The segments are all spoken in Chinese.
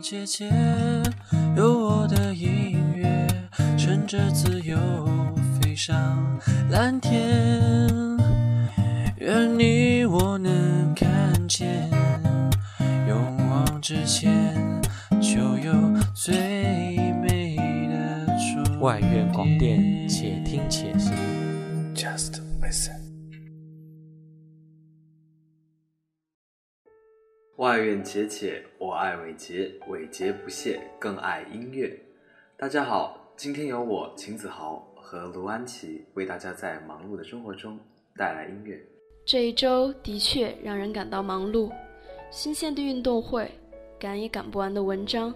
愿节节有我的音乐，乘着自由飞上蓝天。愿你我能看见，勇往直前，就有最美的终外院广电，且听且行。外院且且，我爱伟杰，伟杰不懈，更爱音乐。大家好，今天由我秦子豪和卢安琪为大家在忙碌的生活中带来音乐。这一周的确让人感到忙碌，新鲜的运动会，赶也赶不完的文章，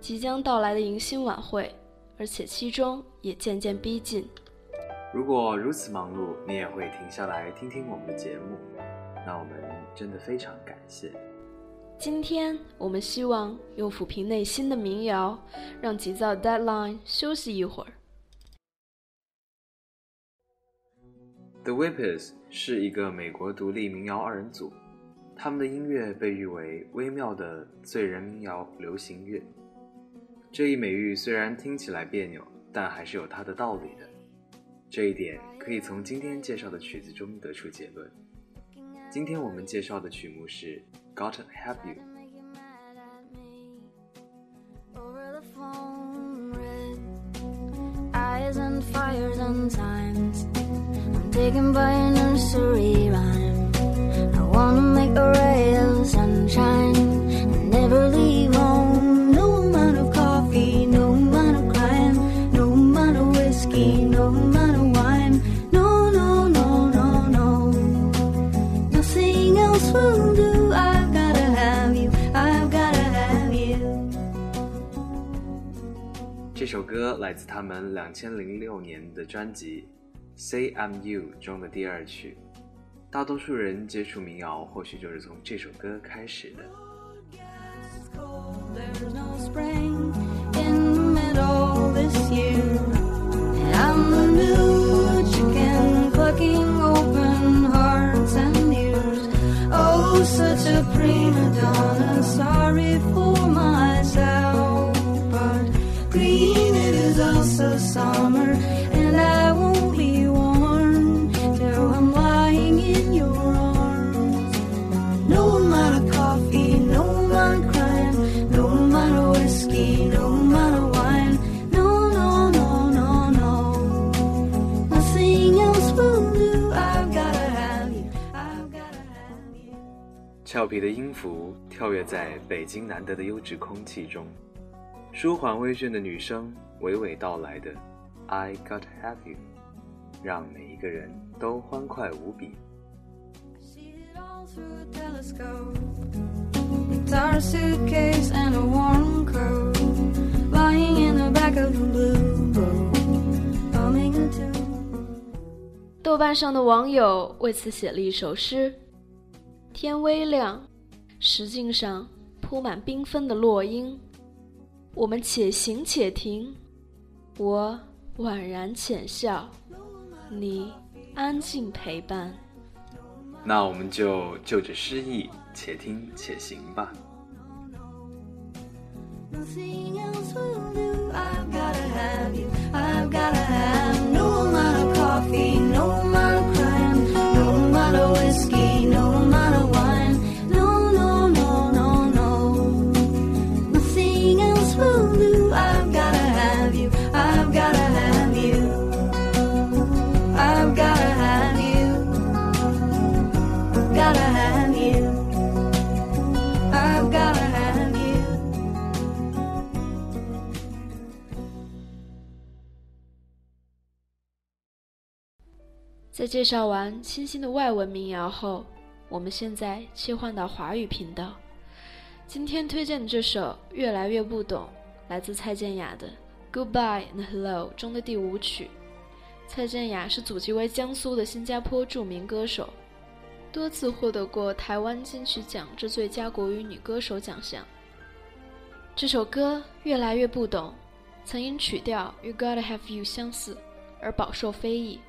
即将到来的迎新晚会，而且期中也渐渐逼近。如果如此忙碌，你也会停下来听听我们的节目，那我们真的非常感谢。今天我们希望用抚平内心的民谣，让急躁 deadline 休息一会儿。The Whippers 是一个美国独立民谣二人组，他们的音乐被誉为微妙的醉人民谣流行乐。这一美誉虽然听起来别扭，但还是有它的道理的。这一点可以从今天介绍的曲子中得出结论。今天我们介绍的曲目是《Gotta You》。Over the phone, red eyes and fires and times. I'm taken by a nursery rhyme. I wanna make a ray of sunshine 首歌来自他们两千零六年的专辑《C.M.U》中的第二曲。大多数人接触民谣，或许就是从这首歌开始的。also summer. And I won't be warm till I'm lying in your arms. No amount of coffee, no amount of crime, no amount of whiskey, no amount of wine. No, no, no, no, no. Nothing else will do. I've gotta have you. I've gotta have you. 俏皮的音符跳跃在北京难得的优质空气中， 舒缓微倦的女声娓娓道来的 "I got have you"，让每一个人都欢快无比。豆瓣上的网友为此写了一首诗：天微亮，石径上铺满缤纷的落英。我们且行且停，我宛然浅笑，你安静陪伴。那我们就就着诗意，且听且行吧。Nothing else will do. I've gotta have you. I've gotta 在介绍完清新的外文民谣后，我们现在切换到华语频道。今天推荐的这首《越来越不懂》，来自蔡健雅的《Goodbye and Hello》中的第五曲。蔡健雅是祖籍为江苏的新加坡著名歌手，多次获得过台湾金曲奖之最佳国语女歌手奖项。这首歌《越来越不懂》，曾因曲调与《Gotta Have You》相似而饱受非议。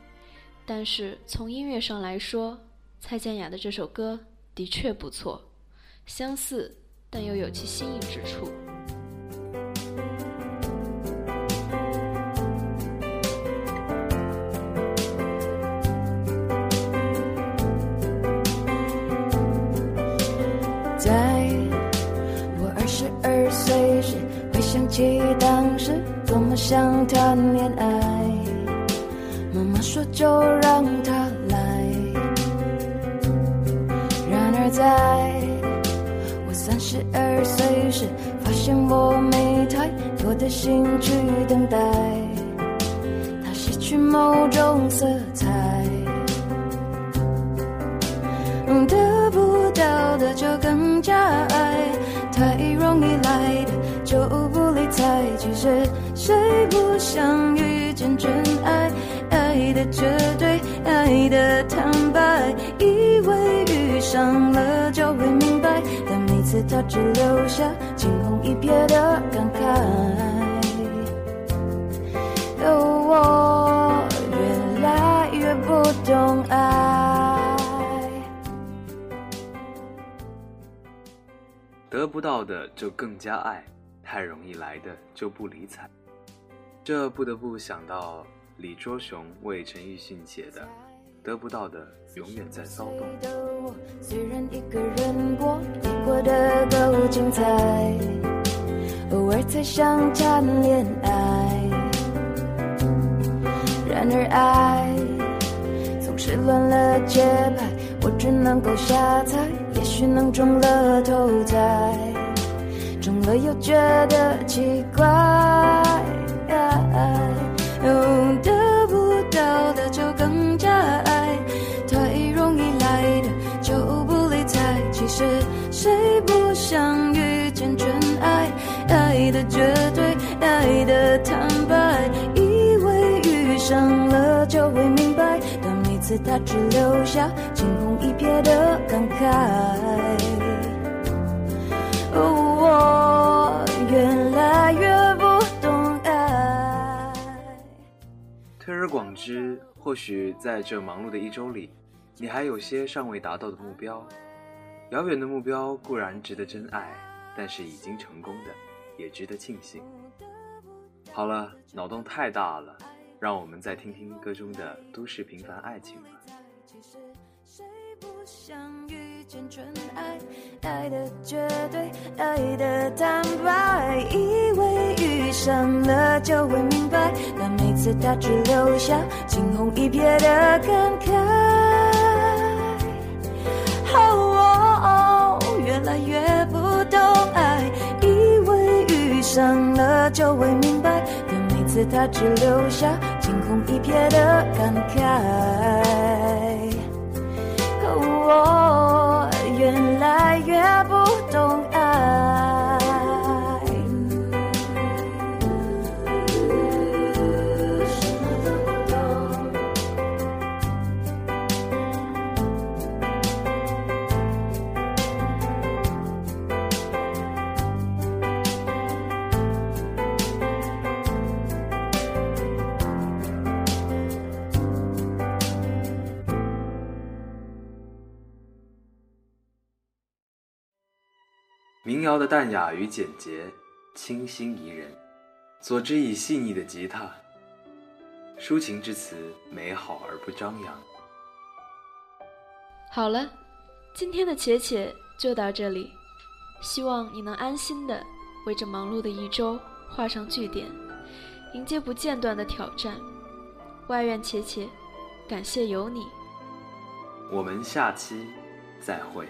但是从音乐上来说，蔡健雅的这首歌的确不错，相似但又有其新颖之处。在我二十二岁时，会想起当时多么想谈恋爱。妈妈说就让他来。然而在我三十二岁时，发现我没太多的心去等待，它失去某种色彩。得不到的就更加爱，太容易来的就不理睬。其实谁不想？的绝对，爱的坦白，以为遇上了就会明白，但每次他只留下惊鸿一瞥的感慨。哦，我越来越不懂爱。得不到的就更加爱，太容易来的就不理睬。这不得不想到李卓雄为陈奕迅写的《得不到的永远在骚动》。的我虽然一个人过，也过得够精彩，偶尔才想谈恋爱。然而爱总是乱了节拍，我只能够瞎猜，也许能中了头彩，中了又觉得奇怪。就会明白，但每次他只留下惊鸿一瞥的感慨。我越来越不懂爱。推而广之，或许在这忙碌的一周里，你还有些尚未达到的目标。遥远的目标固然值得珍爱，但是已经成功的也值得庆幸。好了，脑洞太大了，让我们再听听歌中的都市平凡爱情吧。其实谁不想遇见真爱？爱的绝对，爱的坦白，以为遇上了就会明白，但每次他只留下惊鸿一瞥的感慨。哦，越来越不懂爱，以为遇上了就会明白，次他只留下惊鸿一瞥的感慨。我越来越不懂民谣的淡雅与简洁，清新宜人，佐之以细腻的吉他，抒情之词美好而不张扬。好了，今天的且且就到这里，希望你能安心的为这忙碌的一周画上句点，迎接不间断的挑战。外院且且，感谢有你。我们下期再会。